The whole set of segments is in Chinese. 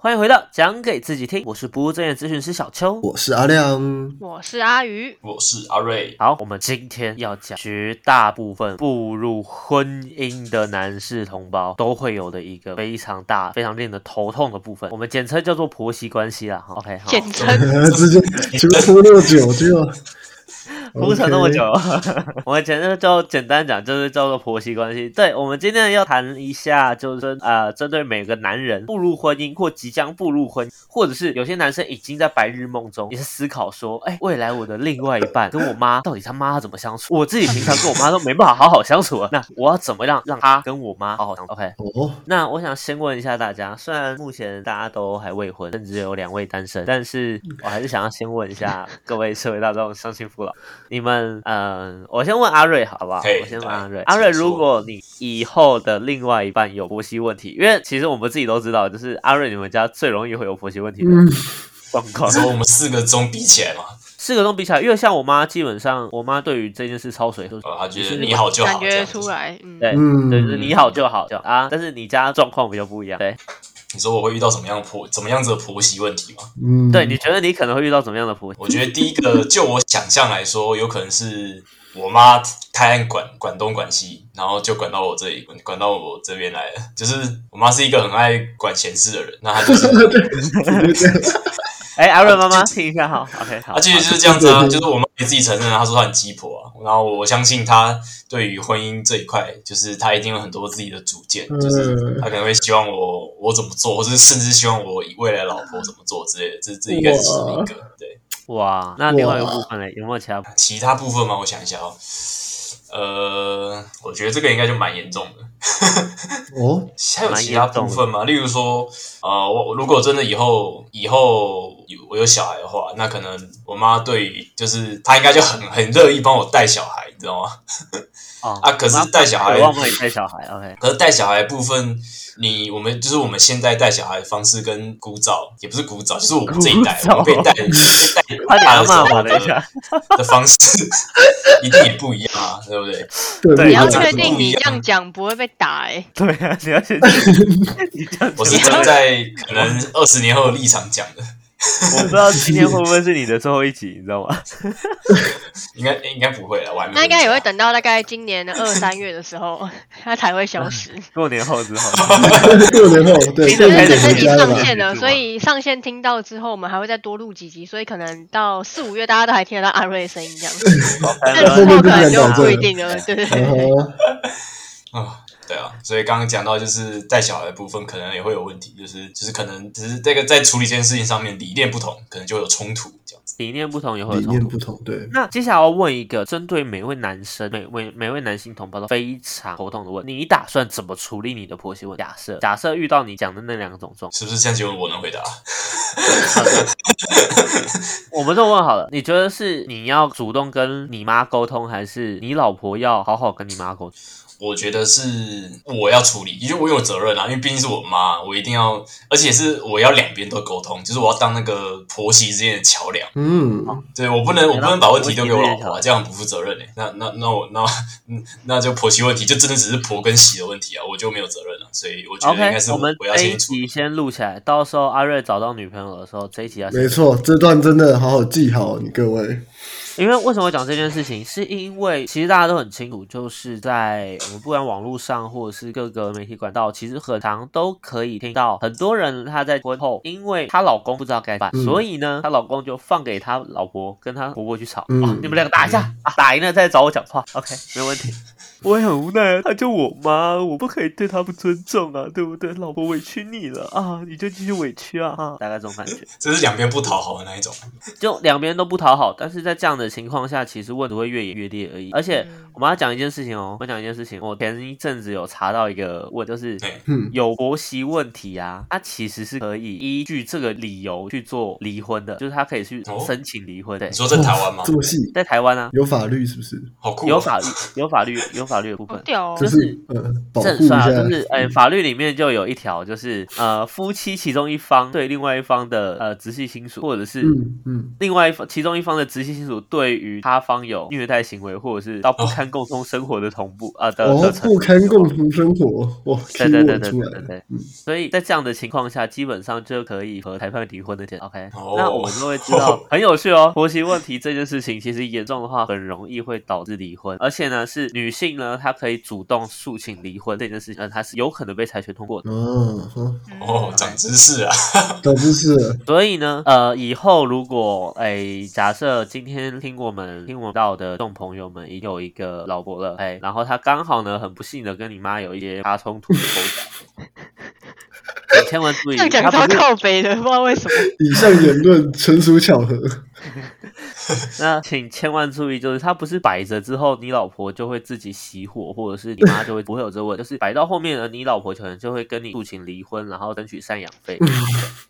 欢迎回到讲给自己听，我是不务正业咨询师小邱。我是阿亮。我是阿鱼，我是阿瑞。好，我们今天要讲绝大部分步入婚姻的男士同胞都会有的一个非常大、非常令人头痛的部分，我们简称叫做婆媳关系啦。哈 OK，好，简称 直接就拖那么久就 铺陈那么久，我们简单就简单讲，就是叫做婆媳关系。对，我们今天要谈一下，就是呃，针对每个男人步入婚姻或即将步入婚，或者是有些男生已经在白日梦中，也是思考说，哎，未来我的另外一半跟我妈到底他妈怎么相处？我自己平常跟我妈都没办法好好相处啊，那我要怎么样让他跟我妈好好相处？OK，哦，那我想先问一下大家，虽然目前大家都还未婚，甚至有两位单身，但是我还是想要先问一下各位社会大众、相亲父老，你们，嗯、我先问阿瑞好不好？我先问阿瑞。阿瑞，如果你以后的另外一半有婆媳问题，因为其实我们自己都知道，就是阿瑞你们家最容易会有婆媳问题的嗯，状况。说我们四个中比起来嘛，四个都比起来，因为像我妈，基本上我妈对于这件事超水，就是你好就好，感觉出。来，嗯，对嗯对，就是你好就好就好啊。但是你家状况比较不一样，对你说我会遇到什么样的婆，怎么样子的婆媳问题吗？嗯，对，你觉得你可能会遇到怎么样的婆媳？我觉得第一个，就我想象来说，有可能是我妈太爱管管东管西，然后就管到我这里，管管到我这边来了。就是我妈是一个很爱管闲事的人，那她就是 哎，阿瑞妈妈听一下好，OK，好啊，其实就是这样子啊，就是我妈也自己承认，她说她很鸡婆啊。然后我相信她对于婚姻这一块，就是她一定有很多自己的主见，就是嗯她可能会希望我我怎么做，或者甚至希望我未来老婆怎么做之类的。这这应该是其中一个。对，哇，那另外一个部分呢，有没有其他？其他部分吗？我想一下哦。呃，我觉得这个应该就蛮严重的。哦，还有其他部分吗？例如说，呃，我我如果真的以后以后有我有小孩的话，那可能我妈对于就是她应该就很很乐意帮我带小孩，你知道吗？哦 啊 可是带小孩渴望帮你带小孩，OK，可是带小孩部分，你我们就是我们现在带小孩的方式跟古早也不是古早，就是我们这一代我们被带被 快点阿带大的时候的方式一定也不一样啊，对不对？对对你要不确定不一样。你这样讲不会被打哎、对啊，你要先，你这样讲，我是站在可能二十年后的立场讲的，我不知道今天会不会是你的最后一集，你知道吗？应该应该不会了，我还没那应该也会等到大概今年的二三月的时候，它才会消失。过年后之后，过年后对，听着开始过年回因为只是你家了吧？上线了，所以上线听到之后，我们还会再多录几集，所以可能到四五月大家都还听得到阿瑞的声音这样子。但但之后可后面就不能就不一定了，对对对。啊，对啊，所以刚刚讲到就是带小孩的部分，可能也会有问题，就是就是可能只是这个在处理这件事情上面理念不同，可能就有冲突这样子。理念不同也会有理冲突。念不同，对，那接下来要问一个针对每位男生、每位每位男性同胞都非常头痛的问题：你打算怎么处理你的婆媳问题？假设假设遇到你讲的那两种状况，是不是现在只有我能回答？我们这么问好了，你觉得是你要主动跟你妈沟通，还是你老婆要好好跟你妈沟通？我觉得是我要处理，因为我有责任啊，因为毕竟是我妈，我一定要，而且是我要两边都沟通，就是我要当那个婆媳之间的桥梁。嗯，对我不能，我不能把问题丢给我老婆、这样很不负责任哎、那那那我那嗯那就婆媳问题，就真的只是婆跟媳的问题啊，我就没有责任了。所以我觉得应该是我们我要这一先处理。集先录起来，到时候阿瑞找到女朋友的时候，这一集要先没错，这段真的好好记好，你各位。因为为什么讲这件事情，是因为其实大家都很清楚，就是在我们不管网络上或者是各个媒体管道，其实很常都可以听到很多人她在婚后，因为她老公不知道该办，嗯。所以呢，她老公就放给她老婆跟她婆婆去吵，你们两个打一架啊，打赢了再找我讲话，OK，没问题。我也很无奈，她就我妈，我不可以对她不尊重啊，对不对？老婆委屈你了啊，你就继续委屈啊，啊大概这种感觉。这是两边不讨好的那一种。就两边都不讨好，但是在这样的情况下，其实问题会越演越烈而已。而且嗯我们要讲一件事情哦，我们讲一件事情，我前一阵子有查到一个问，就是有婆媳问题啊，它其实是可以依据这个理由去做离婚的，就是他可以去哦申请离婚。对你，说在台湾吗这？么细，在台湾啊，有法律是不是？好酷、哦！有法律，有法律，有法律的部分。好屌哦就！是呃保护一这很帅啊，下，就是呃，法律里面就有一条，就是呃，夫妻其中一方对另外一方的呃直系亲属，或者是嗯嗯，另外一方其中一方的直系亲属对于他方有虐待行为，或者是到不堪共同生活的同步啊、呃的不堪共同生活，哇，对对对对对对对嗯，所以在这样的情况下，基本上就可以和裁判离婚的。OK，、哦那我们就会知道很有趣哦。婆媳问题这件事情，其实严重的话，很容易会导致离婚，而且呢，是女性呢，他可以主动诉请离婚这件事情，呃，他是有可能被裁决通过的。哦，好哦，长知识啊！长知识，所以呢，呃，以后如果哎，假设今天听我们听我们到的众朋友们已有一个老婆了，哎，然后他刚好呢很不幸的跟你妈有一些发冲突的口角，你千万注意，他不是靠北的，不知道为什么。以上言论纯属巧合，那请千万注意，就是他不是摆着之后，你老婆就会自己熄火，或者是你妈就会不会有这问题，就是摆到后面呢，你老婆可能就会跟你诉请离婚，然后争取赡养费。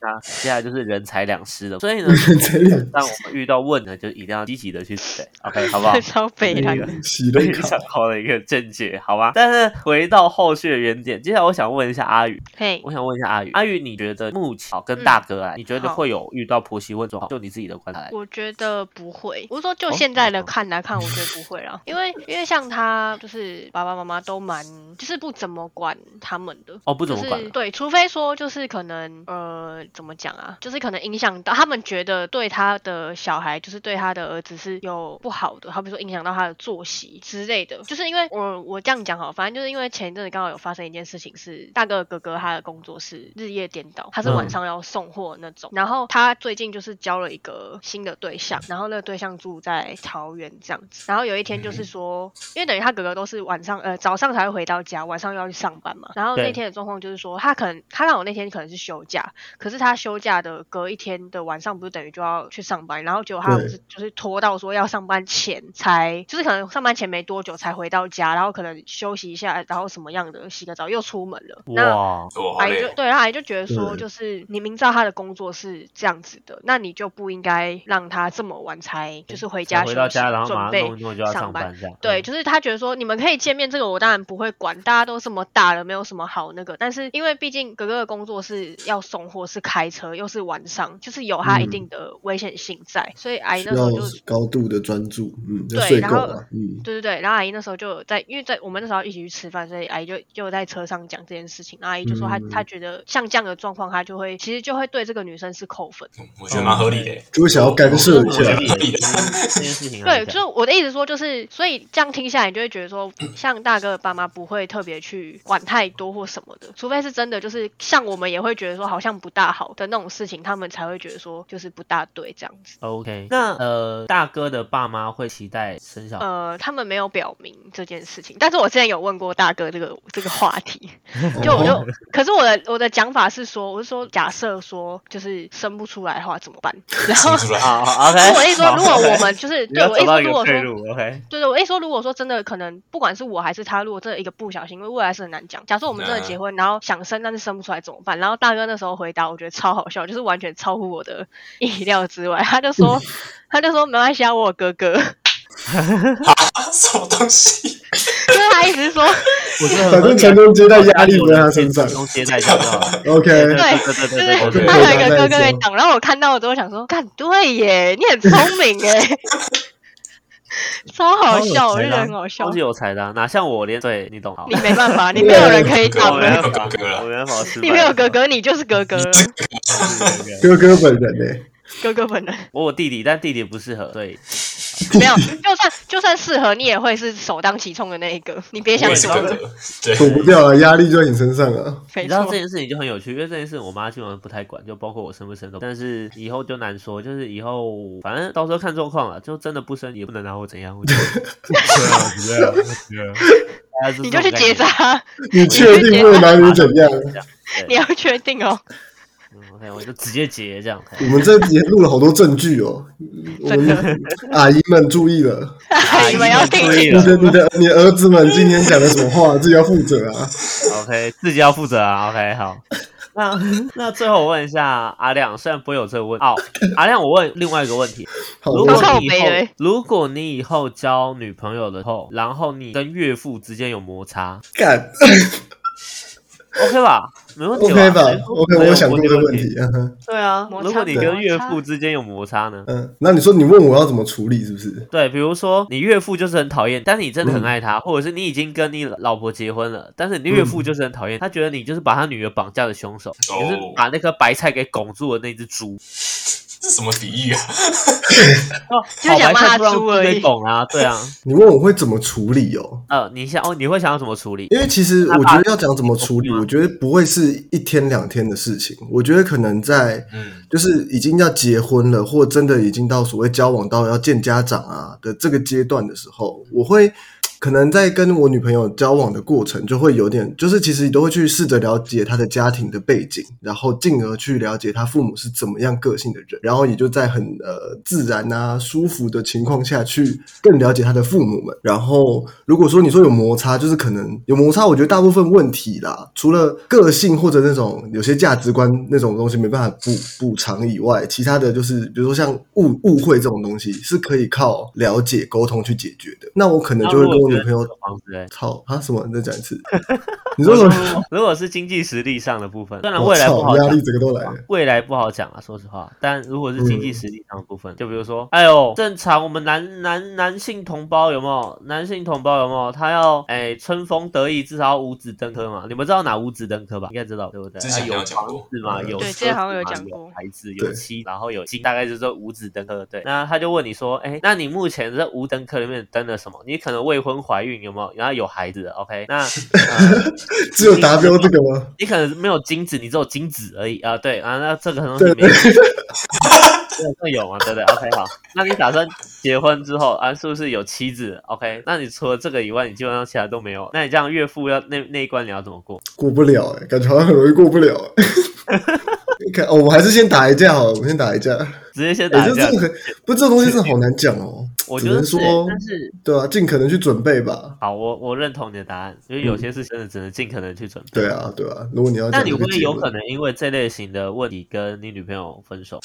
那接下来就是人财两失了。所以呢，才两当我们遇到问呢，就一定要积极的去对，OK，好不好？超北蓝的。洗了非常好的 一个见解，好吧？但是回到后续的原点，接下来我想问一下阿宇，嘿，我想问一下阿宇，阿宇，你觉得目前好跟大哥啊，你觉得会有遇到婆媳问状况？就你自己的观察来，我觉得不会。我是说，就哦现在的看来看，我觉得不会啦。因为因为像他，就是爸爸妈妈都蛮，就是不怎么管他们的。哦，不怎么管了，就是对，除非说就是可能呃怎么讲啊，就是可能影响到他们觉得对他的小孩，就是对他的儿子是有不好的，好比说影响到他的作息之类的。就是因为我我这样讲好，反正就是因为前一阵子刚好有发生一件事情是，大哥哥哥他的工作是日夜颠倒，他是晚嗯上要送货那种，然后他最近就是交了一个新的对象，然后那个对象住在桃园这样子，然后有一天就是说，因为等于他哥哥都是晚上呃早上才会回到家，晚上又要去上班嘛，然后那天的状况就是说，他可能他让我那天可能是休假，可是他休假的隔一天的晚上不是等于就要去上班，然后结果他不是就是拖到说要上班前才，就是可能上班前没多久才回到家，然后可能休息一下，然后什么样的洗个澡又出门了，那。阿姨就对，然后阿姨就觉得说，就是你明知道他的工作是这样子的，那你就不应该让他这么晚才就是回家休息，回到家，然后马上准备弄一弄就要上班。这样，对，嗯，就是他觉得说你们可以见面，这个我当然不会管，大家都这么大了，没有什么好那个。但是因为毕竟哥哥的工作是要送货，是开车，又是晚上，就是有他一嗯定的危险性在，所以阿姨那时候就高度的专注，嗯，对然后嗯，对对对，然后阿姨那时候就有在，因为在我们那时候一起去吃饭，所以阿姨就就在车上讲这件事情。然后阿姨就说她、嗯她觉得像这样的状况，她就会其实就会对这个女生是扣分。我觉得蛮合理的。就会想要干涉一下 我的这件事情对，就是我的意思说，就是所以这样听下来，你就会觉得说，像大哥的爸妈不会特别去管太多或什么的，除非是真的就是像我们也会觉得说好像不大好的那种事情，他们才会觉得说就是不大对这样子。OK，那呃，大哥的爸妈会期待生小孩，呃，他们没有表明这件事情，但是我之前有问过大哥这个这个话题，哦 就我就，可是我的我的讲法是说，我是说假设说就是生不出来的话怎么办？然后好，OK，我一说，如果我们就是对我一说，如果说对对，我一说，如果说真的可能，不管是我还是他，如果真的一个不小心，因为未来是很难讲。假设我们真的结婚，然后想生，但是生不出来怎么办？然后大哥那时候回答，我觉得超好笑，就是完全超乎我的意料之外。他就说，他就说没关系啊，我有哥哥，什么东西？就是他意思是说，反正传宗接代压力不在他身上传宗接代就好了。OK，对对对对他有一个哥哥可以挡。然后我看到我之后想说，干对耶，你很聪明耶，超好笑，我就觉得很好笑超级。有才的啊，哪像我连对你懂你。没办法，你没有人可以挡我没的，办法，有哥哥了我没办法。你没有哥哥，你就是哥哥，哥哥本人呢？哥哥本人。我我弟弟，但弟弟不适合，对，没有，就算就算适合，你也会是首当其冲的那一个。你别想躲了，躲不掉了，压力就在你身上啊。没错你知道这。件事情就很有趣，因为这件事我妈基本上不太管，就包括我生不生都。但是以后就难说，就是以后反正到时候看状况了，就真的不生也不能拿我怎样。我觉得 对啊，对啊，对啊，大家是你就去结。扎，你确定不能拿你怎样？你要确定哦。嗯，OK，我就直接结这样。我们这也录了好多证据哦，我们 阿姨们注意了，你们要听注意你的、你的、你儿子们今天讲的什么话，自己要负责啊。OK，自己要负责啊。OK，好。那 那最后我问一下阿亮，虽然不会有这个问哦，阿亮，我问另外一个问题：如果你以后如果你以后交女朋友的后，然后你跟岳父之间有摩擦干，OK 吧？没问题 OK 吧？OK，没有我想过这个问题。对啊，如果你跟岳父之间有摩擦呢？嗯，那你说你问我要怎么处理，是不是？对，比如说你岳父就是很讨厌，但是你真的很嗯爱他，或者是你已经跟你老婆结婚了，但是你岳父就是很讨厌，他觉得你就是把他女儿绑架的凶手，哦你是把那颗白菜给拱住的那只猪，这什么比喻啊？哦，就想骂他好白菜不让给猪而已拱啊，对啊，你问我会怎么处理哦？呃，你想哦，你会想要怎么处理？因为其实我觉得要讲怎么处理，我觉得不会是一天两天的事情。我觉得可能在嗯，就是已经要结婚了，或真的已经到所谓交往到要见家长啊的这个阶段的时候，我会可能在跟我女朋友交往的过程，就会有点，就是其实都会去试着了解她的家庭的背景，然后进而去了解她父母是怎么样个性的人，然后也就在很呃自然啊舒服的情况下去更了解她的父母们。然后如果说你说有摩擦，就是可能有摩擦，我觉得大部分问题啦，除了个性或者那种有些价值观那种东西没办法补补偿以外，其他的就是比如说像误误会这种东西是可以靠了解沟通去解决的。那我可能就会跟我女朋友那如果觉得这个房子欸操他什么？你再讲一次。你说什么？如果是经济实力上的部分，当然未来不好讲力，整个都来了。未来不好讲啊，说实话。但如果是经济嗯实力上的部分，就比如说，哎呦，正常我们男男男性同胞有没有？男性同胞有没有？他要哎春风得意，至少要五子登科嘛。你们知道哪五子登科吧？应该知道对不对？之前啊有讲过子嘛，嗯有对之前好像有讲过孩子有对妻，然后有金，大概就是这五子登科。对，那他就问你说，哎，那你目前这五登科里面登了什么？你可能未婚怀孕有没有？然后有孩子的，OK？那、呃、只有达标这个吗？你可能没有精子，你只有精子而已啊。对啊，那这个很容对易没有。这这有嘛？对不对？OK，好，那你打算结婚之后啊，是不是有妻子？OK，那你除了这个以外，你基本上其他都没有。那你这样岳父要那那一关你要怎么过？过不了哎、感觉好像很容易过不了、欸。你看、哦，我们还是先打一架好了，我们先打一架。直接先哎、打一架这这。个很不，这种东西是好难讲哦。我觉得是只能说欸，但是对啊，尽可能去准备吧。好，我我认同你的答案，因为有些事真的只能尽可能去准备。对啊，对啊。如果你要那你会有可能因为这类型的问题跟你女朋友分手？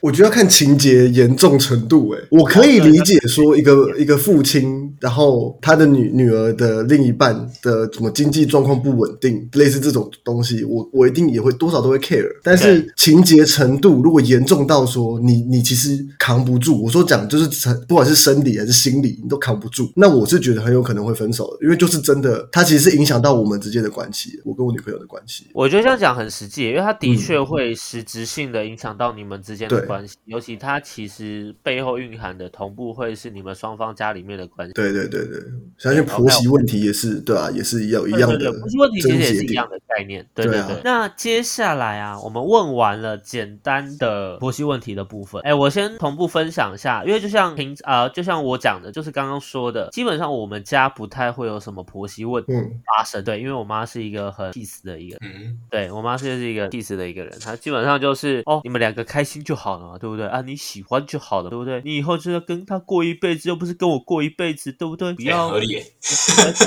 我觉得要看情节严重程度。哎，我可以理解说一个一个父亲，然后他的女女儿的另一半的什么经济状况不稳定，类似这种东西，我我一定也会多少都会 care。但是情节程度如果严重到说你你其实扛不住，我说讲就是不管是生理还是心理，你都扛不住，那我是觉得很有可能会分手的，因为就是真的，它其实是影响到我们之间的关系，我跟我女朋友的关系。我觉得这样讲很实际，因为它的确会实质性的影响到你们之间的对关系，尤其它其实背后蕴含的同步会是你们双方家里面的关系。对对对对，相信婆媳问题也是对啊，也是一样一样的对对对，不是问题，其实也是一样。的概念。对对啊对对。那接下来啊，我们问完了简单的婆媳问题的部分，哎，我先同步分享一下，因为就像平啊、就像我讲的，就是刚刚说的，基本上我们家不太会有什么婆媳问题嗯，发生。对，因为我妈是一个很 peace 的一个人。嗯，对我妈是一个 peace 的一个人，她基本上就是哦，你们两个开心就好了嘛，对不对啊？你喜欢就好了，对不对？你以后就要跟他过一辈子，又不是跟我过一辈子，对不对？不哎要合。不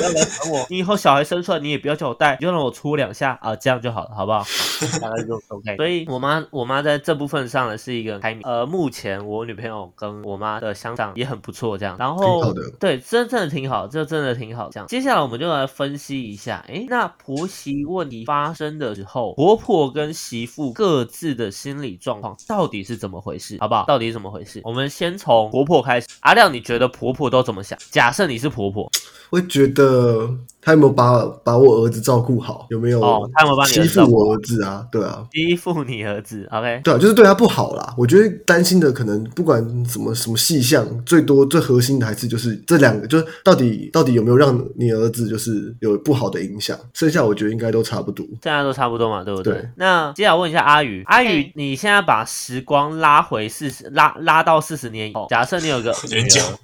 要来烦我。你以后小孩生出来，你也不要叫我带，你就让我搓两下啊，这样就好了，好不好？大概就 OK。所以我妈，我妈在这部分上呢是一个开明。呃，目前我女朋友跟我妈的相长也很不错，这样。然后对，真真的挺好，这真的挺好。这样，接下来我们就来分析一下，诶，那婆媳问题发生的时候，婆婆跟媳妇各自的心理状况到底是怎么回事，好不好？到底怎么回事？我们先从婆婆开始。阿亮，你觉得婆婆都怎么想？假设你是婆婆，会觉得他有没有把把我儿子照顾好，有没有哦他有没有把你欺负我儿子啊？对啊，欺负你儿子，OK？对啊，就是对他不好啦。我觉得担心的可能不管什么什么细项，最多最核心的还是就是这两个，就是到底到底有没有让你儿子就是有不好的影响，剩下我觉得应该都差不多。剩下都差不多嘛，对不对？对那接下来问一下阿宇，阿宇，你现在把时光拉回四十，拉拉到四十年以后，假设你有个 有点久女儿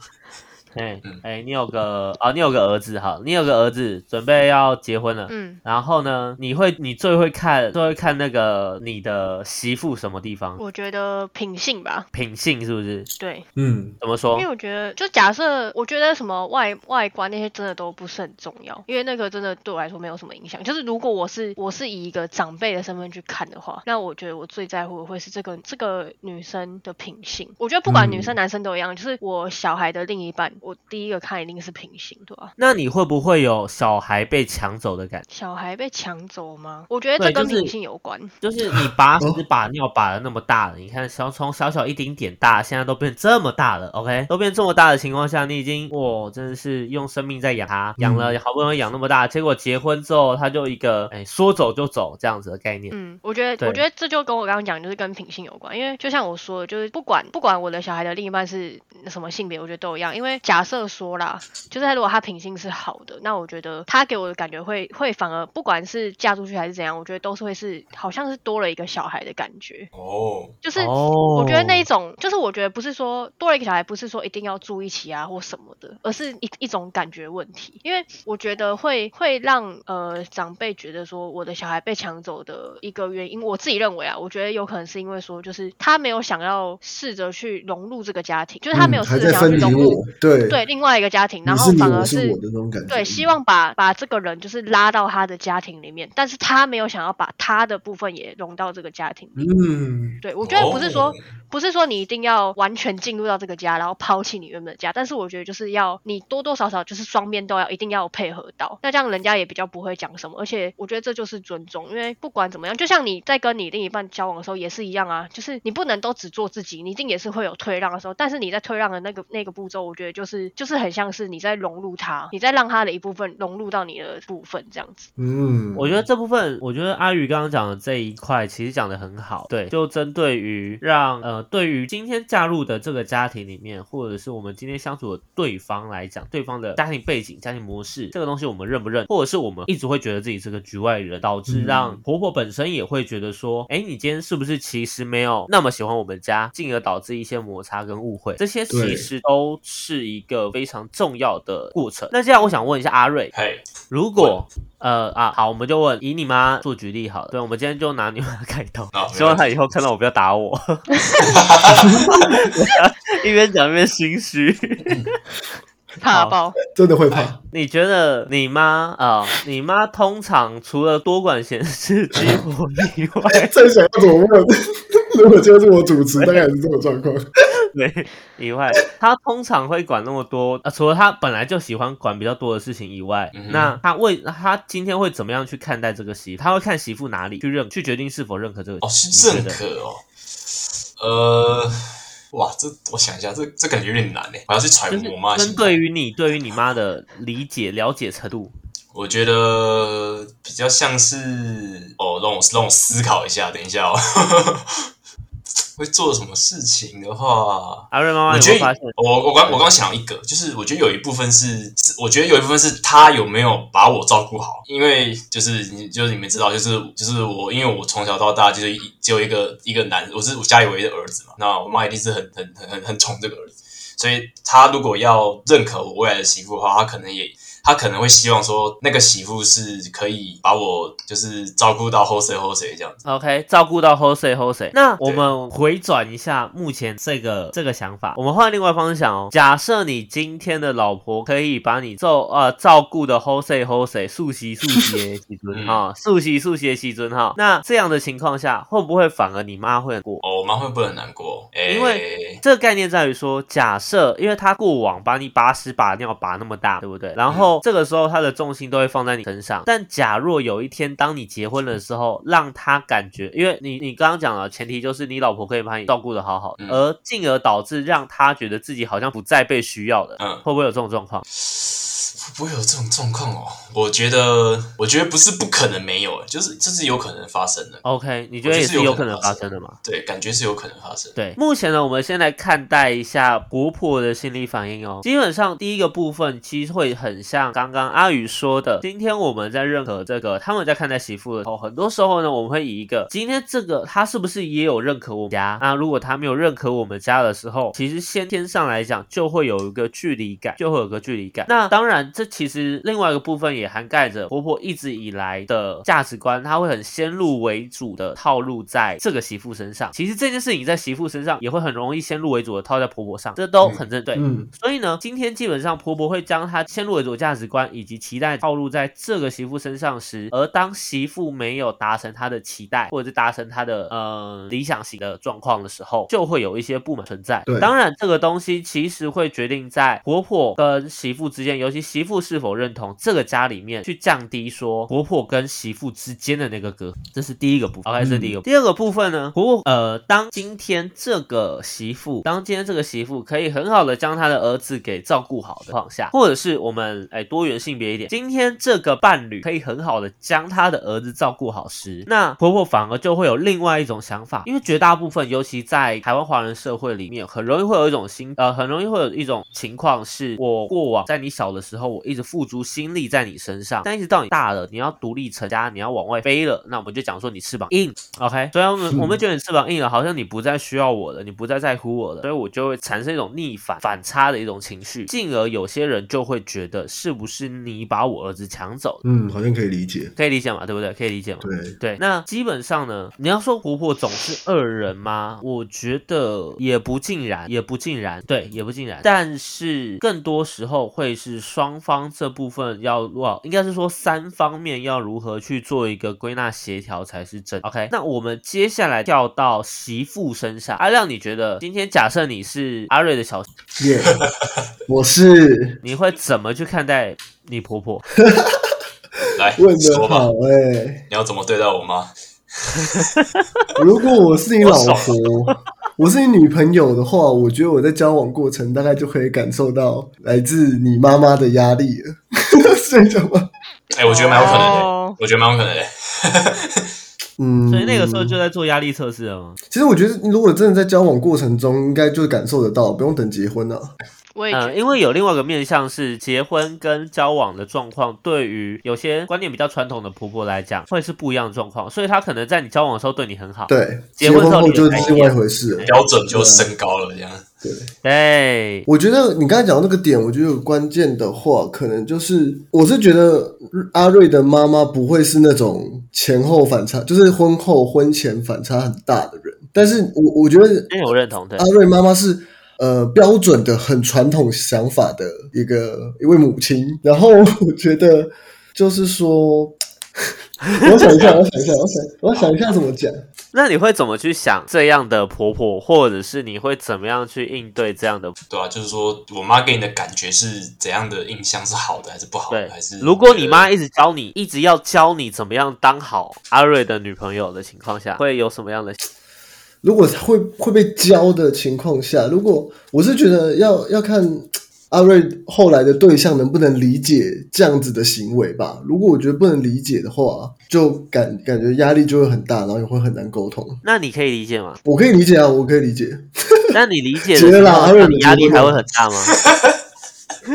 哎嗯哎，你有个哦，你有个儿子哈，你有个儿子准备要结婚了。嗯，然后呢，你会你最会看最会看那个你的媳妇什么地方？我觉得品性吧，品性是不是？对，嗯，怎么说因为？我觉得，就假设我觉得什么外外观那些真的都不是很重要，因为那个真的对我来说没有什么影响。就是如果我是我是以一个长辈的身份去看的话，那我觉得我最在乎的会是这个这个女生的品性。我觉得不管女生嗯男生都一样，就是我小孩的另一半，我第一个看一定是品性，对吧、那你会不会有小孩被抢走的感觉？小孩被抢走吗？我觉得这跟品性有关。就是你把哦屎把尿把的那么大了，你看小从小小一丁点大，现在都变这么大了，OK，都变这么大的情况下，你已经哇，真的是用生命在养它，养了好不容易养那么大，结果结婚之后，他就一个哎说走就走这样子的概念。嗯，我觉得，我觉得这就跟我刚刚讲，就是跟品性有关。因为就像我说的，就是不管不管我的小孩的另一半是什么性别，我觉得都一样。因为假设说啦，就是他如果他品性是好的，那我觉得他给我的感觉会会反而不管是嫁出去还是怎样，我觉得都是会是好像是多了一个小孩的感觉。哦，就是哦我觉得那一种，就是我觉得不是说多了一个小孩，不是说一定要住一起啊或什么的，而是一一种感觉问题。因为我觉得会会让呃长辈觉得说我的小孩被抢走的一个原因，我自己认为啊，我觉得有可能是因为说就是他没有想要试着去融入这个家庭，就是他没有试着想要去融入我，对对另外一个家庭，然后反而我是。对，希望把把这个人就是拉到他的家庭里面，但是他没有想要把他的部分也融到这个家庭里面。嗯，对，我觉得不是说、哦不是说你一定要完全进入到这个家，然后抛弃你原本的家，但是我觉得就是要你多多少少就是双边都要一定要配合到，那这样人家也比较不会讲什么，而且我觉得这就是尊重，因为不管怎么样，就像你在跟你另一半交往的时候也是一样啊，就是你不能都只做自己，你一定也是会有退让的时候，但是你在退让的那个那个步骤，我觉得就是就是很像是你在融入他，你在让他的一部分融入到你的部分这样子。嗯，我觉得这部分，我觉得阿宇刚刚讲的这一块其实讲的很好。对，就针对于让呃，对于今天嫁入的这个家庭里面，或者是我们今天相处的对方来讲，对方的家庭背景、家庭模式这个东西我们认不认，或者是我们一直会觉得自己是个局外人，导致嗯让婆婆本身也会觉得说，哎、你今天是不是其实没有那么喜欢我们家，进而导致一些摩擦跟误会，这些其实都是一个非常重要的过程。那这样我想问一下阿瑞，如果呃啊好，我们就问以你妈做举例好了，对，我们今天就拿你妈开头，好希望她以后看到我不要打我，一边讲一边心虚。怕爆，真的会怕。你觉得你妈啊、你妈通常除了多管闲事、鸡婆以外，在想要怎么问？如果今天是我主持，大概也是这种状况。对以外，他通常会管那么多啊？除了他本来就喜欢管比较多的事情以外，嗯那他为他今天会怎么样去看待这个媳妇？她会看媳妇哪里去认去决定是否认可这个？哦，是认可哦。呃，哇，这我想一下，这这感觉有点难诶。我要去揣就是摩我妈的针对于你对于你妈的理解了解程度，我觉得比较像是哦，让我让我思考一下，等一下哦，会做什么事情的话，阿瑞妈妈我觉得？我我刚我刚想到一个，就是我觉得有一部分是，是我觉得有一部分是他有没有把我照顾好，因为就是你就是你们知道，就是就是我，因为我从小到大就是一只有一个一个男，我是我家里唯一的儿子嘛，那我妈一定是很很很很很宠这个儿子，所以他如果要认可我未来的媳妇的话，他可能也他可能会希望说那个媳妇是可以把我就是照顾到后谁后谁这样子。OK，照顾到 Jose Jose。那我们回转一下目前这个这个想法，我们换另外方向哦。假设你今天的老婆可以把你照呃照顾的 Jose Jose 素习素习的喜尊嗯哈，素习素习的喜尊哈。那这样的情况下，会不会反而你妈会很过？哦，我妈会不会很难过？诶因为这个概念在于说，假设因为他过往把你把屎把尿把那么大，对不对？然后这个时候他的重心都会放在你身上。但假若有一天当你结婚的时候，让他感觉，因为你你刚刚讲了，前提就是你老婆可以把你照顾的好好的，嗯而进而导致让他觉得自己好像不再被需要了，嗯会不会有这种状况？不会有这种状况哦。我觉得，我觉得不是不可能没有，就是这是有可能发生的。OK，你觉得也是有可能发生的吗？对，感觉是有可能发生。对，目前呢，我们先来看待一下婆婆的心理反应哦。基本上第一个部分其实会很像刚刚阿宇说的，今天我们在认可这个，他们在看待媳妇的时候，很多时候呢，我们会以一个今天这个他是不是也有认可我们家？那如果他没有认可我们家的时候，其实先天上来讲就会有一个距离感，就会有个距离感。那当然，这其实另外一个部分也涵盖着婆婆一直以来的价值观，她会很先入为主的套路在这个媳妇身上。其实这件事情在媳妇身上也会很容易先入为主的套在婆婆上，这都很正对。嗯，所以呢，今天基本上婆婆会将她先入为主的价值观以及期待套路在这个媳妇身上时，而当媳妇没有达成她的期待，或者是达成她的呃理想型的状况的时候，就会有一些不满存在。对当然这个东西其实会决定在婆婆跟媳妇之间，尤其媳妇是否认同这个家里面去降低说婆婆跟媳妇之间的那个隔阂，这是第一个部分。OK，这是第一个。第二个部分呢，婆婆呃，当今天这个媳妇，当今天这个媳妇可以很好的将她的儿子给照顾好的况下，或者是我们哎多元性别一点，今天这个伴侣可以很好的将他的儿子照顾好时，那婆婆反而就会有另外一种想法，因为绝大部分，尤其在台湾华人社会里面，很容易会有一种心呃，很容易会有一种情况是，我过往在你小的时候，我一直付诸心力在你身上，但一直到你大了，你要独立成家，你要往外飞了，那我们就讲说你翅膀硬，OK，所以我们我们觉得你翅膀硬了，好像你不再需要我了，你不再在乎我了，所以我就会产生一种逆反反差的一种情绪，进而有些人就会觉得是不是你把我儿子抢走？嗯，好像可以理解。可以理解嘛？对不对？可以理解嘛？对，对，那基本上呢，你要说婆婆总是恶人吗？我觉得也不尽然，也不尽然，对，也不尽然。但是更多时候会是双方这部分要哇，应该是说三方面要如何去做一个归纳协调才是真。OK，那我们接下来跳到媳妇身上，阿亮，你觉得今天假设你是阿瑞的小，耶、我是你会怎么去看待你婆婆？来问的说吧好，哎、你要怎么对待我妈？如果我是你老婆，我是你女朋友的话，我觉得我在交往过程大概就可以感受到来自你妈妈的压力了，是这样吗？哎、我觉得蛮有可能的、哦我觉得蛮有可能的、嗯，所以那个时候就在做压力测试了吗？其实我觉得，如果真的在交往过程中，应该就感受得到，不用等结婚啊。嗯，我也觉得，因为有另外一个面向是结婚跟交往的状况，对于有些观念比较传统的婆婆来讲，会是不一样的状况，所以她可能在你交往的时候对你很好，对，结婚之后后就另外一回事了。标准就升高了，这样。对，对，我觉得你刚才讲的那个点，我觉得有关键的话，可能就是我是觉得阿瑞的妈妈不会是那种前后反差，就是婚后婚前反差很大的人。但是我我觉得真有认同，对阿，瑞妈妈是呃标准的很传统想法的一个一位母亲，然后我觉得就是说，我想一下，我想一下，我想我想一下怎么讲。那你会怎么去想这样的婆婆，或者是你会怎么样去应对这样的？对啊，就是说我妈给你的感觉是怎样的印象？是好的还是不好对的？还是，如果你妈一直教你，一直要教你怎么样当好阿瑞的女朋友的情况下，会有什么样的？如果会会被教的情况下，如果我是觉得要要看阿瑞后来的对象能不能理解这样子的行为吧。如果我觉得不能理解的话，就感感觉压力就会很大，然后也会很难沟通。那你可以理解吗？我可以理解啊，我可以理解，那你理解的结了时候，那啦阿瑞你你压力还会很大吗？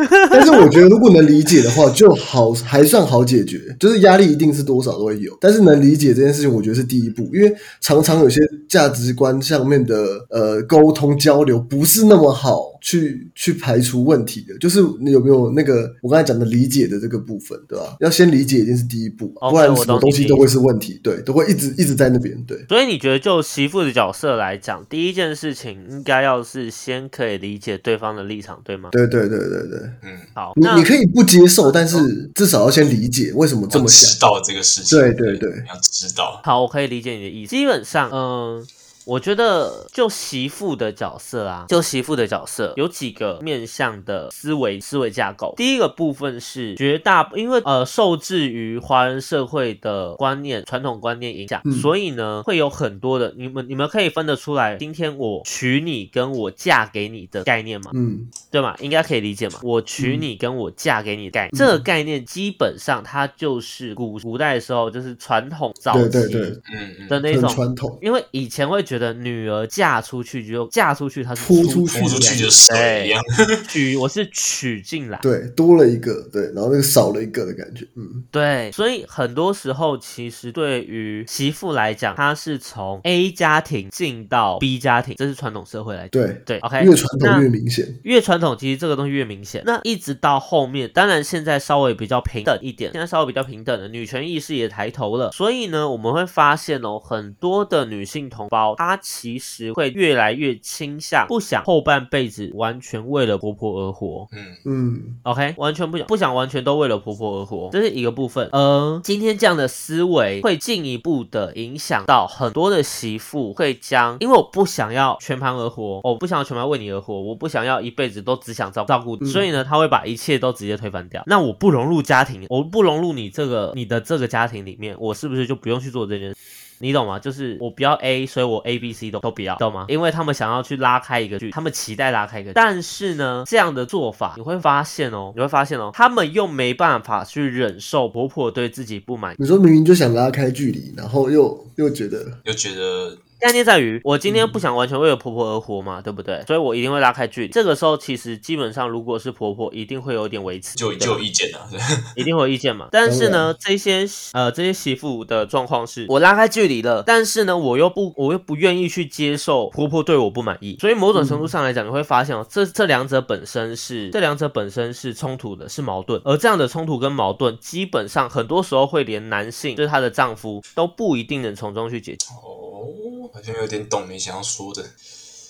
但是我觉得如果能理解的话，就好还算好解决。就是压力一定是多少都会有，但是能理解这件事情，我觉得是第一步，因为常常有些价值观上面的呃沟通交流不是那么好去去排除问题的。就是你有没有那个我刚才讲的理解的这个部分，对吧？要先理解一定是第一步不然什么东西都会是问题，对，都会一直一直在那边，对。所以你觉得就媳妇的角色来讲，第一件事情应该要是先可以理解对方的立场，对吗？对对对对对，嗯，好，你你可以不接受，但是至少要先理解为什么这么想知。道这个事情。对对对要知道。好，我可以理解你的意思。基本上，嗯、我觉得就媳妇的角色啊，就媳妇的角色有几个面向的思维思维架构。第一个部分是绝大，因为呃受制于华人社会的观念、传统观念影响，嗯所以呢会有很多的你们你们可以分得出来，今天我娶你跟我嫁给你的概念吗？嗯对吗？应该可以理解嘛。我娶你跟我嫁给你的概念，这个概念基本上它就是古古代的时候就是传统早期对对对，嗯嗯，的那种。传统，因为以前会觉得女儿嫁出去就嫁出去，她是扑出去泼出去就是一样。娶，我是娶进来。对，多了一个，对，然后那个少了一个的感觉，嗯，对，所以很多时候其实对于媳妇来讲，她是从 A 家庭进到 B 家庭，这是传统社会来讲。对，对，OK，越传统越明显，越传统，其实这个东西越明显。那一直到后面，当然现在稍微比较平等一点，现在稍微比较平等了，女权意识也抬头了。所以呢，我们会发现哦，很多的女性同胞，她其实会越来越倾向不想后半辈子完全为了婆婆而活。嗯，嗯，OK，完全不想不想完全都为了婆婆而活，这是一个部分。呃今天这样的思维会进一步的影响到很多的媳妇会将，因为我不想要全盘而活，我不想要全盘为你而活，我不想要一辈子都只想照照顾你，嗯所以呢，他会把一切都直接推翻掉。那我不融入家庭，我不融入你这个你的这个家庭里面，我是不是就不用去做这件事？你懂吗？就是我不要 A，所以我 A、B、C 都都不要，懂吗？因为他们想要去拉开一个距，他们期待拉开一个，但是呢，这样的做法你会发现哦，你会发现哦，他们又没办法去忍受婆婆对自己不满。你说明明就想拉开距离，然后又又觉得，又觉得概念在于，我今天不想完全为了婆婆而活嘛，对不对？所以我一定会拉开距离。这个时候，其实基本上，如果是婆婆，一定会有点维持，就就有意见了。对 一定会有意见嘛。但是呢，这些呃这些媳妇的状况是，我拉开距离了，但是呢，我又不我又不愿意去接受婆婆对我不满意，所以某种程度上来讲，你会发现哦，这这两者本身是这两者本身是冲突的，是矛盾。而这样的冲突跟矛盾，基本上很多时候会连男性就是她的丈夫都不一定能从中去解决。哦，好像有点懂你想要说的。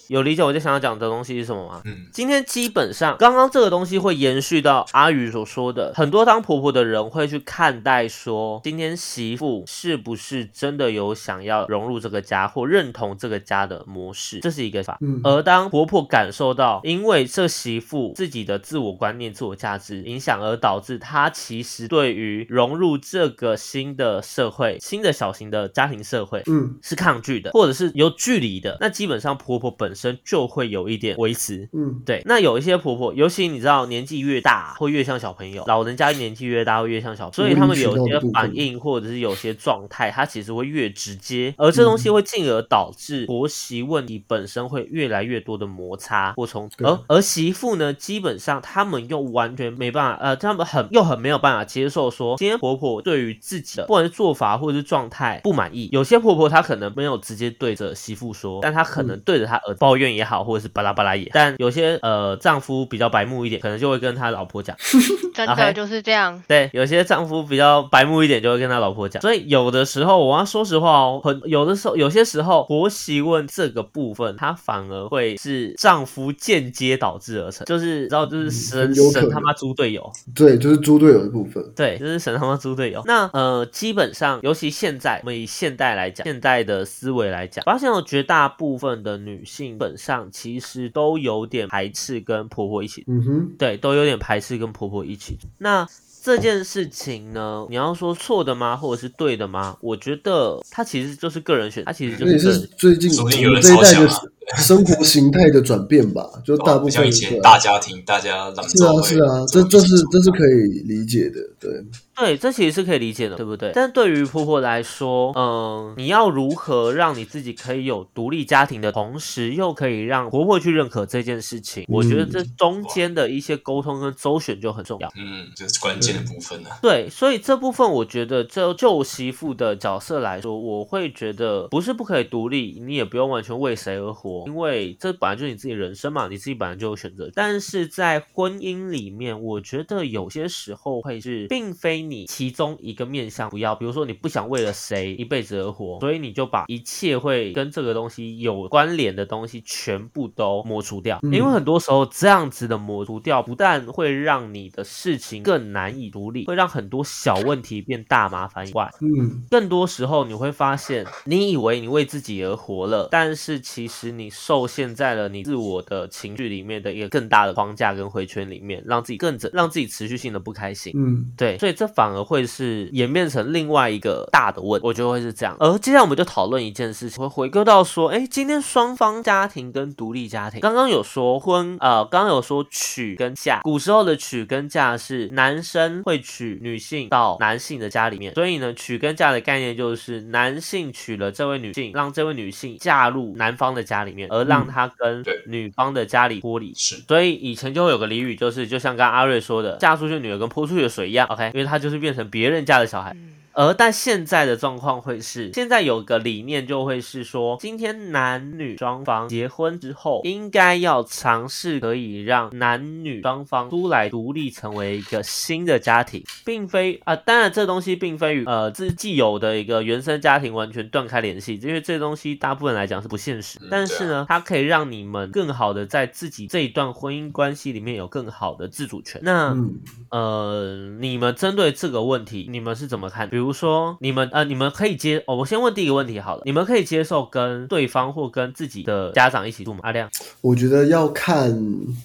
有理解我在想要讲的东西是什么吗？嗯，今天基本上，刚刚这个东西会延续到阿宇所说的，很多当婆婆的人会去看待说，今天媳妇是不是真的有想要融入这个家或认同这个家的模式，这是一个法。嗯而当婆婆感受到，因为这媳妇自己的自我观念、自我价值影响，而导致她其实对于融入这个新的社会、新的小型的家庭社会，嗯是抗拒的，或者是有距离的，那基本上婆婆本身就会有一点维持。嗯。对，那有一些婆婆，尤其你知道年纪越大，会越像小朋友，老人家年纪越大会越像小朋友，所以他们有些反应或者是有些状态，他其实会越直接，而这东西会进而导致婆媳问题本身会越来越多的摩擦或冲突，对。而而媳妇呢，基本上他们又完全没办法，呃，他们很又很没有办法接受说，今天婆婆对于自己的不管是做法或者是状态不满意，有些婆婆她可能没有直接对着媳妇说，但她可能对着她儿子抱怨也好，或者是巴拉巴拉也，但有些呃丈夫比较白目一点，可能就会跟他老婆讲。真的就是这样。对，有些丈夫比较白目一点，就会跟他老婆讲。所以有的时候，我要说实话哦，很有的时候，有些时候婆媳问这个部分，它反而会是丈夫间接导致而成，就是你知道，就是神、神他妈猪队友。对，就是猪队友的部分，对，就是神他妈猪队友。那呃，基本上，尤其现在，我们以现代来讲，现代的思维来讲，发现有绝大部分的女性本上其实都有点排斥跟婆婆一起嗯哼，对，都有点排斥跟婆婆一起。那这件事情呢，你要说错的吗，或者是对的吗？我觉得它其实就是个人选，它其实就是是最近有人们这一代的生活形态的转变吧，就大部不像分以前大家庭，大家是啊是啊，这做这是这是可以理解的，对，对，这其实是可以理解的，对不对？但对于婆婆来说，嗯，你要如何让你自己可以有独立家庭的同时，又可以让婆婆去认可这件事情？我觉得这中间的一些沟通跟周旋就很重要。嗯，这是关键的部分呢。对，所以这部分我觉得，就就媳妇的角色来说，我会觉得不是不可以独立，你也不用完全为谁而活，因为这本来就是你自己人生嘛，你自己本来就有选择。但是在婚姻里面，我觉得有些时候会是，并非你其中一个面向不要，比如说你不想为了谁一辈子而活，所以你就把一切会跟这个东西有关联的东西全部都抹除掉。嗯因为很多时候这样子的抹除掉，不但会让你的事情更难以独立，会让很多小问题变大麻烦以外，嗯更多时候你会发现，你以为你为自己而活了，但是其实你受限在了你自我的情绪里面的一个更大的框架跟回圈里面，让自己更让自己持续性的不开心。嗯对，所以这反而会是演变成另外一个大的问，我觉得会是这样。而接下来我们就讨论一件事情，会回归到说，哎，今天双方家庭跟独立家庭，刚刚有说婚，呃，刚刚有说娶跟嫁，古时候的娶跟嫁是男生会娶女性到男性的家里面，所以呢，娶跟嫁的概念就是男性娶了这位女性，让这位女性嫁入男方的家里面，而让嗯她跟女方的家里脱离。是。所以以前就会有个俚语，就是就像刚刚阿瑞说的，嫁出去的女儿跟泼出去的水一样，OK，因为她就是变成别人家的小孩。而但现在的状况会是，现在有个理念就会是说，今天男女双方结婚之后，应该要尝试可以让男女双方出来独立，成为一个新的家庭，并非啊、当然这东西并非与呃自既有的一个原生家庭完全断开联系，因为这东西大部分来讲是不现实嗯。但是呢，它可以让你们更好的在自己这一段婚姻关系里面有更好的自主权。那嗯呃，你们针对这个问题，你们是怎么看？比如比如说，你们呃，你们可以接哦，我先问第一个问题好了，你们可以接受跟对方或跟自己的家长一起住吗？阿亮，我觉得要看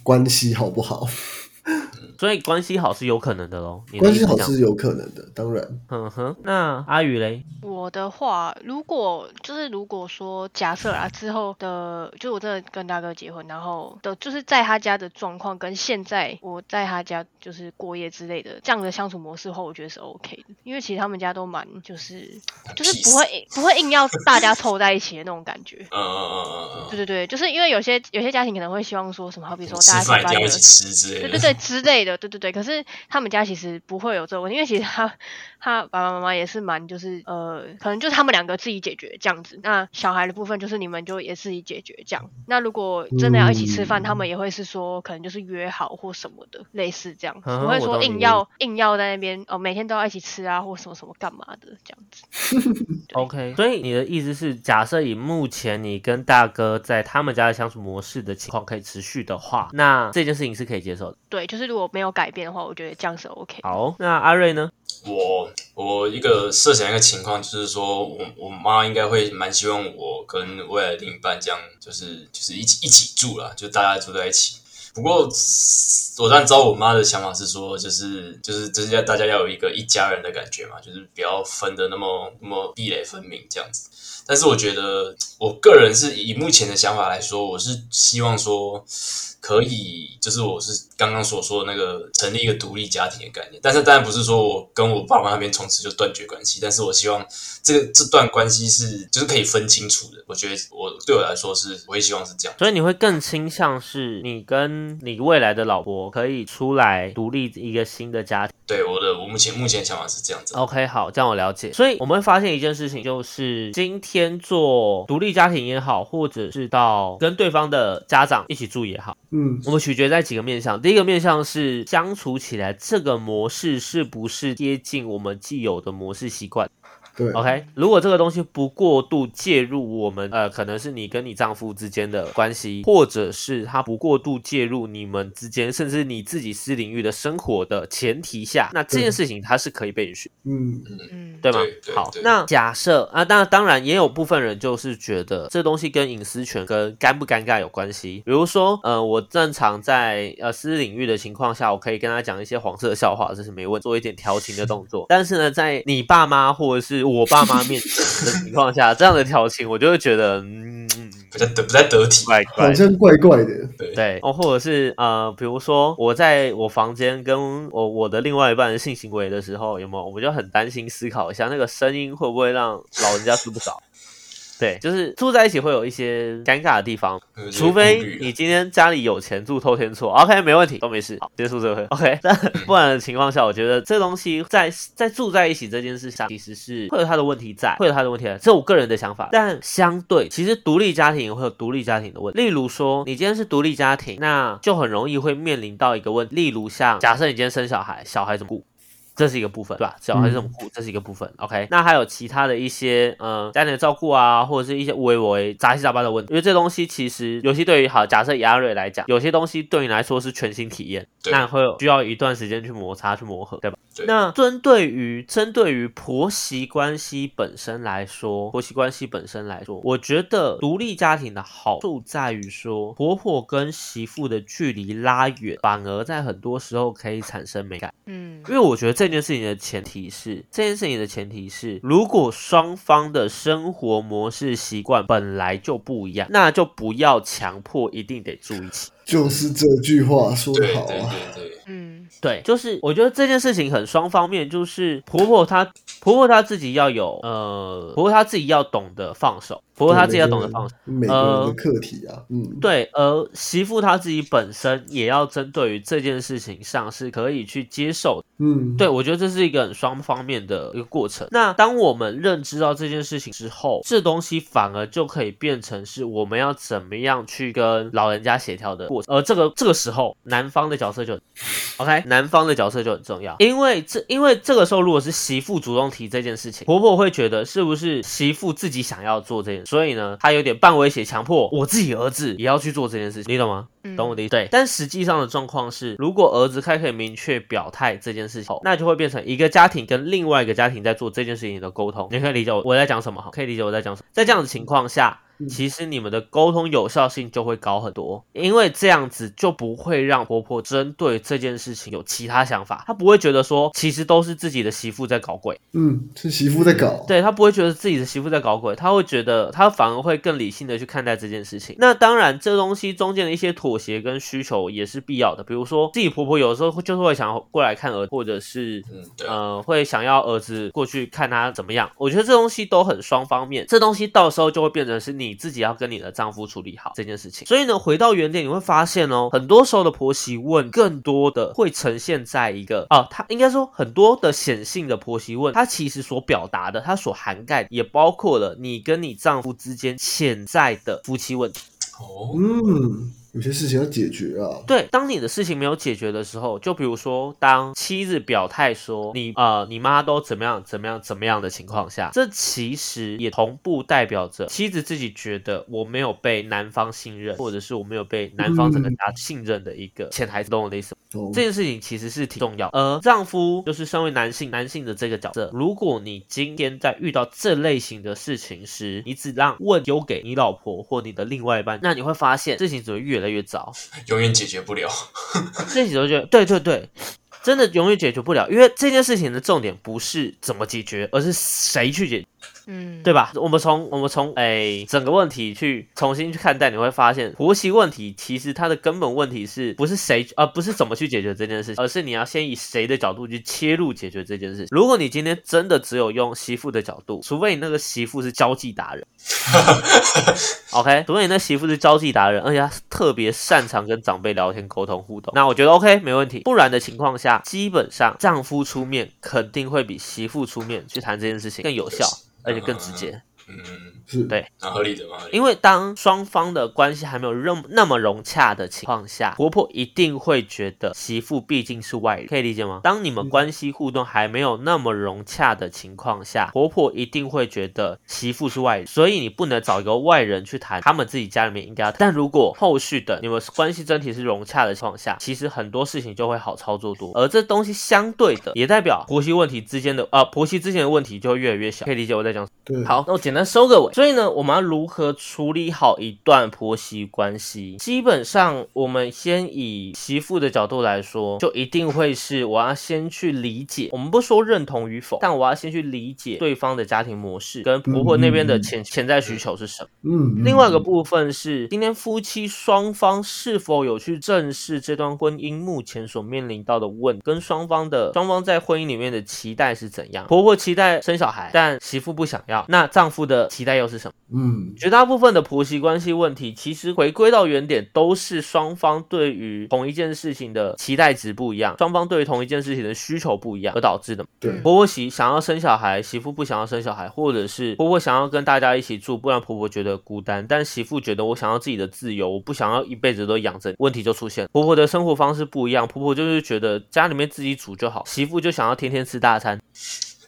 关系好不好，所以关系好是有可能的喽。关系好是有可能的，当然，嗯哼，那阿宇嘞？我的话，如果就是如果说假设啊之后的，就我真的跟大哥结婚，然后的就是在他家的状况跟现在我在他家就是过夜之类的这样的相处模式后，我觉得是 OK 的，因为其实他们家都蛮就是就是不会不会硬要大家凑在一起的那种感觉。嗯嗯嗯嗯嗯对对对，就是因为有些有些家庭可能会希望说什么，好比说大家下班了饭一定要一起吃之类的。对对对之类的，对对对。可是他们家其实不会有这个问题，因为其实他他爸爸妈妈也是蛮就是呃，可能就是他们两个自己解决这样子。那小孩的部分就是你们就也自己解决这样。那如果真的要一起吃饭，嗯他们也会是说可能就是约好或什么的，类似这样，嗯不会说硬要硬要在那边哦每天都要一起吃啊或什么什么干嘛的这样子。对 OK，所以你的意思是，假设以目前你跟大哥在他们家的相处模式的情况可以持续的话，那这件事情是可以接受的。对，就是如果没有改变的话，我觉得这样是 OK。好，那阿瑞呢？我我一个设想一个情况，就是说我我妈应该会蛮希望我跟未来的另一半这样，就是就是一起一起住啦，就大家住在一起。不过我当然知道我妈的想法是说，就是就是就是要大家要有一个一家人的感觉嘛，就是不要分的那么那么壁垒分明这样子。但是我觉得，我个人是以目前的想法来说，我是希望说可以，就是我是刚刚所说的那个成立一个独立家庭的概念。但是当然不是说我跟我爸妈那边从此就断绝关系，但是我希望这个这段关系是就是可以分清楚的。我觉得我对我来说是，我也希望是这样。所以你会更倾向是你跟你未来的老婆可以出来独立一个新的家庭。对我的我目前目前想法是这样子。OK，好，这样我了解。所以我们会发现一件事情，就是今天做独立家庭也好，或者是到跟对方的家长一起住也好，嗯我们取决在几个面向。第一个面向是相处起来这个模式是不是接近我们既有的模式习惯。对 OK，如果这个东西不过度介入我们呃，可能是你跟你丈夫之间的关系，或者是他不过度介入你们之间，甚至你自己私领域的生活的前提下，那这件事情它是可以被允许。嗯嗯，对吗对？对好，那假设啊，当当然也有部分人就是觉得这东西跟隐私权跟尴不尴尬有关系。比如说，呃，我正常在呃私领域的情况下，我可以跟他讲一些黄色笑话，这是没问题，做一点调情的动作。但是呢，在你爸妈或者是我爸妈面前的情况下，这样的调情，我就会觉得，嗯，嗯不太得不太得体。怪怪的。好像怪怪的，对对，哦，或者是呃，比如说我在我房间跟我我的另外一半性行为的时候，有没有？我们就很担心思考一下，那个声音会不会让老人家睡不着？对，就是住在一起会有一些尴尬的地方，除非你今天家里有钱住透天厝，OK，没问题，都没事，好，结束这个会 OK。但不然的情况下，我觉得这东西在在住在一起这件事上，其实是会有它的问题在，会有它的问题在，这是我个人的想法。但相对，其实独立家庭也会有独立家庭的问题，例如说，你今天是独立家庭，那就很容易会面临到一个问题，例如像假设你今天生小孩，小孩怎么顾？这是一个部分，对吧？小孩这种顾，这是一个部分。OK，那还有其他的一些呃家庭的照顾啊，或者是一些微微杂七杂八的问题，因为这东西其实尤其对于好假设亚瑞来讲，有些东西对你来说是全新体验，对那会有需要一段时间去摩擦去磨合，对吧？对那针对于针对于婆媳关系本身来说，婆媳关系本身来说，我觉得独立家庭的好处在于说，婆婆跟媳妇的距离拉远，反而在很多时候可以产生美感。嗯因为我觉得这件事情的前提是，这件事情的前提是，如果双方的生活模式习惯本来就不一样，那就不要强迫一定得住一起。就是这句话说的好啊。对对，嗯对，就是我觉得这件事情很双方面，就是婆婆她婆婆她自己要有呃，婆婆她自己要懂得放手，婆婆她自己要懂得放手。每个人的课题啊，嗯，对，而媳妇她自己本身也要针对于这件事情上是可以去接受嗯，对，我觉得这是一个很双方面的一个过程。那当我们认知到这件事情之后，这东西反而就可以变成是我们要怎么样去跟老人家协调的过程。而这个这个时候，男方的角色就很 OK，男方的角色就很重要，因为这因为这个时候如果是媳妇主动提这件事情，婆婆会觉得是不是媳妇自己想要做这件事，所以呢，他有点半威胁，强迫我自己儿子也要去做这件事情，你懂吗？嗯，懂我的意思？对，但实际上的状况是，如果儿子开可以明确表态这件事情后，那就会变成一个家庭跟另外一个家庭在做这件事情的沟通。你可以理解我我在讲什么哈？可以理解我在讲什么？在这样的情况下。其实你们的沟通有效性就会高很多，因为这样子就不会让婆婆针对这件事情有其他想法，她不会觉得说其实都是自己的媳妇在搞鬼，嗯，是媳妇在搞，对她不会觉得自己的媳妇在搞鬼，她会觉得她反而会更理性的去看待这件事情。那当然，这东西中间的一些妥协跟需求也是必要的，比如说自己婆婆有时候会就是会想要过来看儿子，或者是呃会想要儿子过去看他怎么样。我觉得这东西都很双方面，这东西到时候就会变成是你你自己要跟你的丈夫处理好这件事情。所以呢，回到原点，你会发现哦，很多时候的婆媳问，更多的会呈现在一个啊，他应该说很多的显性的婆媳问，它其实所表达的，它所涵盖也包括了你跟你丈夫之间潜在的夫妻问题。哦，嗯，有些事情要解决啊，对，当你的事情没有解决的时候，就比如说，当妻子表态说你呃你妈都怎么样怎么样怎么样的情况下，这其实也同步代表着妻子自己觉得我没有被男方信任，或者是我没有被男方整个家信任的一个潜台词，懂我的意思吗？哦这件事情其实是挺重要，而丈夫就是身为男性，男性的这个角色，如果你今天在遇到这类型的事情时，你只让问丢给你老婆或你的另外一半，那你会发现事情只会越来越早。永远解决不了。这几都觉得对对对，真的永远解决不了，因为这件事情的重点不是怎么解决，而是谁去解决，嗯，对吧？我们从我们从诶整个问题去重新去看待，你会发现婆媳问题其实它的根本问题是不是谁呃不是怎么去解决这件事情，而是你要先以谁的角度去切入解决这件事情。如果你今天真的只有用媳妇的角度，除非你那个媳妇是交际达人。OK，除非你那媳妇是交际达人，而且她特别擅长跟长辈聊天、沟通、互动，那我觉得 OK 没问题。不然的情况下，基本上丈夫出面肯定会比媳妇出面去谈这件事情更有效，而且更直接。嗯，是对蛮合理的，蛮合理的。因为当双方的关系还没有那那么融洽的情况下，婆婆一定会觉得媳妇毕竟是外人，可以理解吗？当你们关系互动还没有那么融洽的情况下，婆婆一定会觉得媳妇是外人，所以你不能找一个外人去谈他们自己家里面应该要谈。但如果后续的你们关系整体是融洽的情况下，其实很多事情就会好操作多，而这东西相对的也代表婆媳问题之间的呃婆媳之间的问题就会越来越小，可以理解我在讲什么。对，好，那我简单收个尾。所以呢，我们要如何处理好一段婆媳关系？基本上，我们先以媳妇的角度来说，就一定会是我要先去理解，我们不说认同与否，但我要先去理解对方的家庭模式跟婆婆那边的潜潜在需求是什么。嗯，另外一个部分是，今天夫妻双方是否有去正视这段婚姻目前所面临到的问，跟双方的双方在婚姻里面的期待是怎样？婆婆期待生小孩，但媳妇不想要，那丈夫的期待又是是什么？嗯绝大部分的婆媳关系问题，其实回归到原点，都是双方对于同一件事情的期待值不一样，双方对于同一件事情的需求不一样而导致的。对婆婆媳想要生小孩，媳妇不想要生小孩，或者是婆婆想要跟大家一起住，不然婆婆觉得孤单，但媳妇觉得我想要自己的自由，我不想要一辈子都养着，问题就出现。婆婆的生活方式不一样，婆婆就是觉得家里面自己煮就好，媳妇就想要天天吃大餐。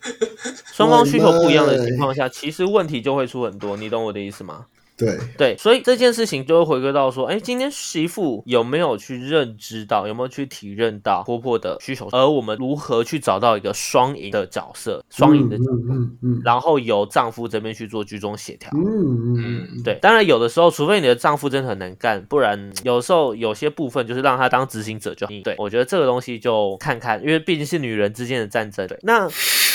双方需求不一样的情况下，其实问题就会出很多，你懂我的意思吗？对，对，所以这件事情就会回归到说，哎，今天媳妇有没有去认知到，有没有去体认到婆婆的需求，而我们如何去找到一个双赢的角色，双赢的角嗯色，嗯嗯然后由丈夫这边去做居中协调。嗯嗯嗯，对，当然有的时候，除非你的丈夫真的很能干，不然有时候有些部分就是让他当执行者就好。对我觉得这个东西就看看，因为毕竟是女人之间的战争。对，那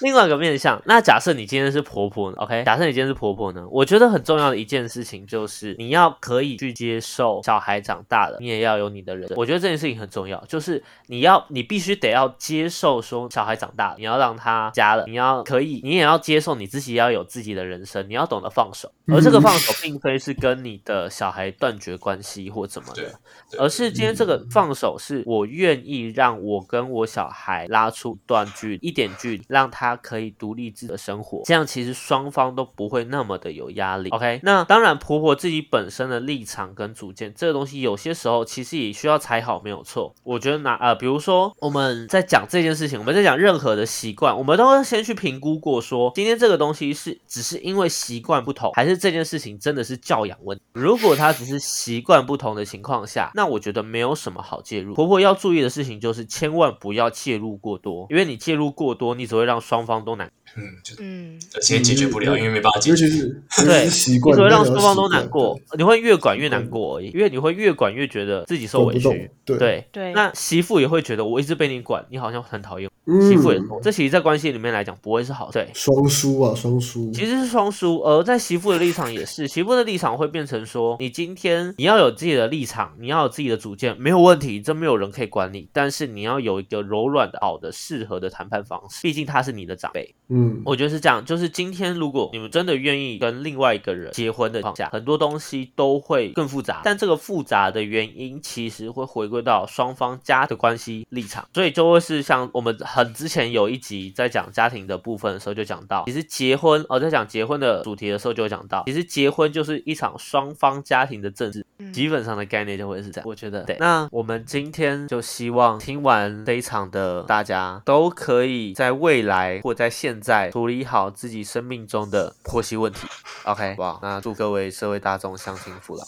另外一个面向，那假设你今天是婆婆呢，OK？假设你今天是婆婆呢，我觉得很重要的一件事情就是你要可以去接受小孩长大了，你也要有你的人生。我觉得这件事情很重要，就是你要你必须得要接受说小孩长大了，你要让他家了，你要可以，你也要接受你自己要有自己的人生，你要懂得放手。而这个放手并非是跟你的小孩断绝关系或怎么的，而是今天这个放手是我愿意让我跟我小孩拉出一段距，一点距离，让他可以独立自己的生活，这样其实双方都不会那么的有压力。OK，那当然婆婆自己本身的立场跟主见，这个东西有些时候其实也需要踩好，没有错。我觉得拿呃，比如说我们在讲这件事情，我们在讲任何的习惯，我们都要先去评估过说，今天这个东西是只是因为习惯不同，还是这件事情真的是教养问题。如果他只是习惯不同的情况下，那我觉得没有什么好介入。婆婆要注意的事情就是千万不要介入过多，因为你介入过多，你只会让双方都难，嗯，就嗯，而且解决不了，因为没办法解决。尤其是对。习你惯，只会让双方都难过，你会越管越难过而已，因为你会越管越觉得自己受委屈。动。对。对。对。那媳妇也会觉得我一直被你管，你好像很讨厌。媳妇也说，这其实在关系里面来讲不会是好。对，双输啊，双输。其实是双输，而在媳妇的立场也是，媳妇的立场会变成说，你今天你要有自己的立场，你要有自己的主见，没有问题，这没有人可以管你，但是你要有一个柔软的、好的、适合的谈判方式，毕竟他是你的长辈。嗯，我觉得是这样，就是今天如果你们真的愿意跟另外一个人结婚的情况下，很多东西都会更复杂，但这个复杂的原因其实会回归到双方家的关系立场，所以就会是像我们很之前有一集在讲家庭的部分的时候就讲到，其实结婚，哦，在讲结婚的主题的时候就会讲到，其实结婚就是一场双方家庭的政治，嗯基本上的概念就会是这样，我觉得。对。那我们今天就希望听完这一场的大家都可以在未来或在现在处理好自己生命中的婆媳问题。OK，哇，那祝各位社会大众相亲父老。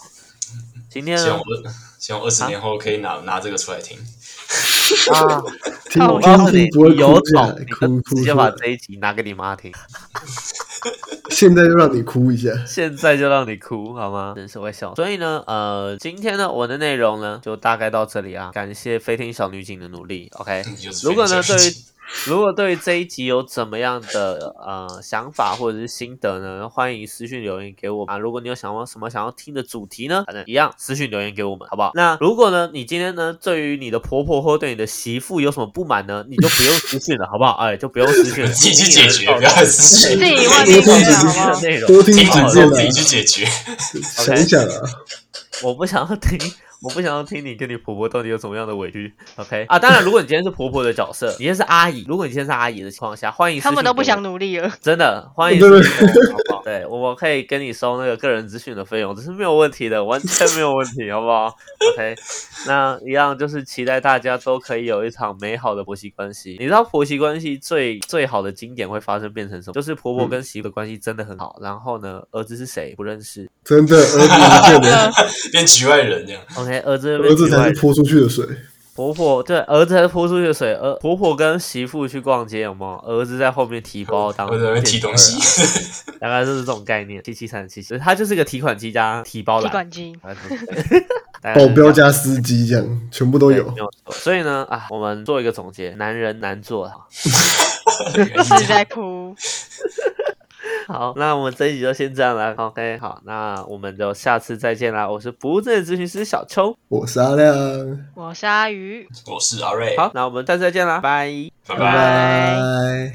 今天呢希望我希望二十年后可以拿拿这个出来听。啊，听我我告诉你，你有种，你哭就直接把这一集拿给你妈听，现在就让你哭一下。现在就让你哭好吗？真是会笑。所以呢，呃，今天呢，我的内容呢就大概到这里啊，感谢飞天小女警的努力。OK，如果呢，对于 如果对于这一集有怎么样的呃想法或者是心得呢，欢迎私信留言给我啊。如果你有想要什么想要听的主题呢，反正一样私信留言给我们，好不好？那如果呢，你今天呢对于你的婆婆或对你的媳妇有什么不满呢，你就不用私信了，好不好？哎，就不用私信了，自己去解决，不要私信自己外面面解决好不好？内容多听几听完之遍啊后自己，去解决。想一想啊，我不想要听，我不想要听你跟你婆婆到底有什么样的委屈。OK 啊，当然，如果你今天是婆婆的角色，你今天是阿姨，如果你今天是阿姨的情况下，欢迎他们都不想努力了。真的欢迎对我好不好？对，我可以跟你收那个个人资讯的费用，这是没有问题的，完全没有问题，好不好？OK，那一样就是期待大家都可以有一场美好的婆媳关系。你知道婆媳关系最最好的经典会发生变成什么？就是婆婆跟媳妇的关系真的很好，然后呢，儿子是谁不认识真的，儿子不见了，变局外人这样。？OK，儿子儿子才是泼出去的水。婆婆对儿子还泼出去的水，儿婆婆跟媳妇去逛街，有没有？儿子在后面提包当或者会提东西 大概就是这种概念。七七三七七，它就是个提款机加提包提，款机，保镖加司机这样，全部都有没。有错。所以呢，啊，我们做一个总结：男人难做哈。一直在哭。好，那我们这一集就先这样了。OK，好，那我们就下次再见啦。我是不正咨询师小邱。我是阿亮，我是阿鱼。我是阿瑞，好，那我们下次再见啦，拜。拜拜拜。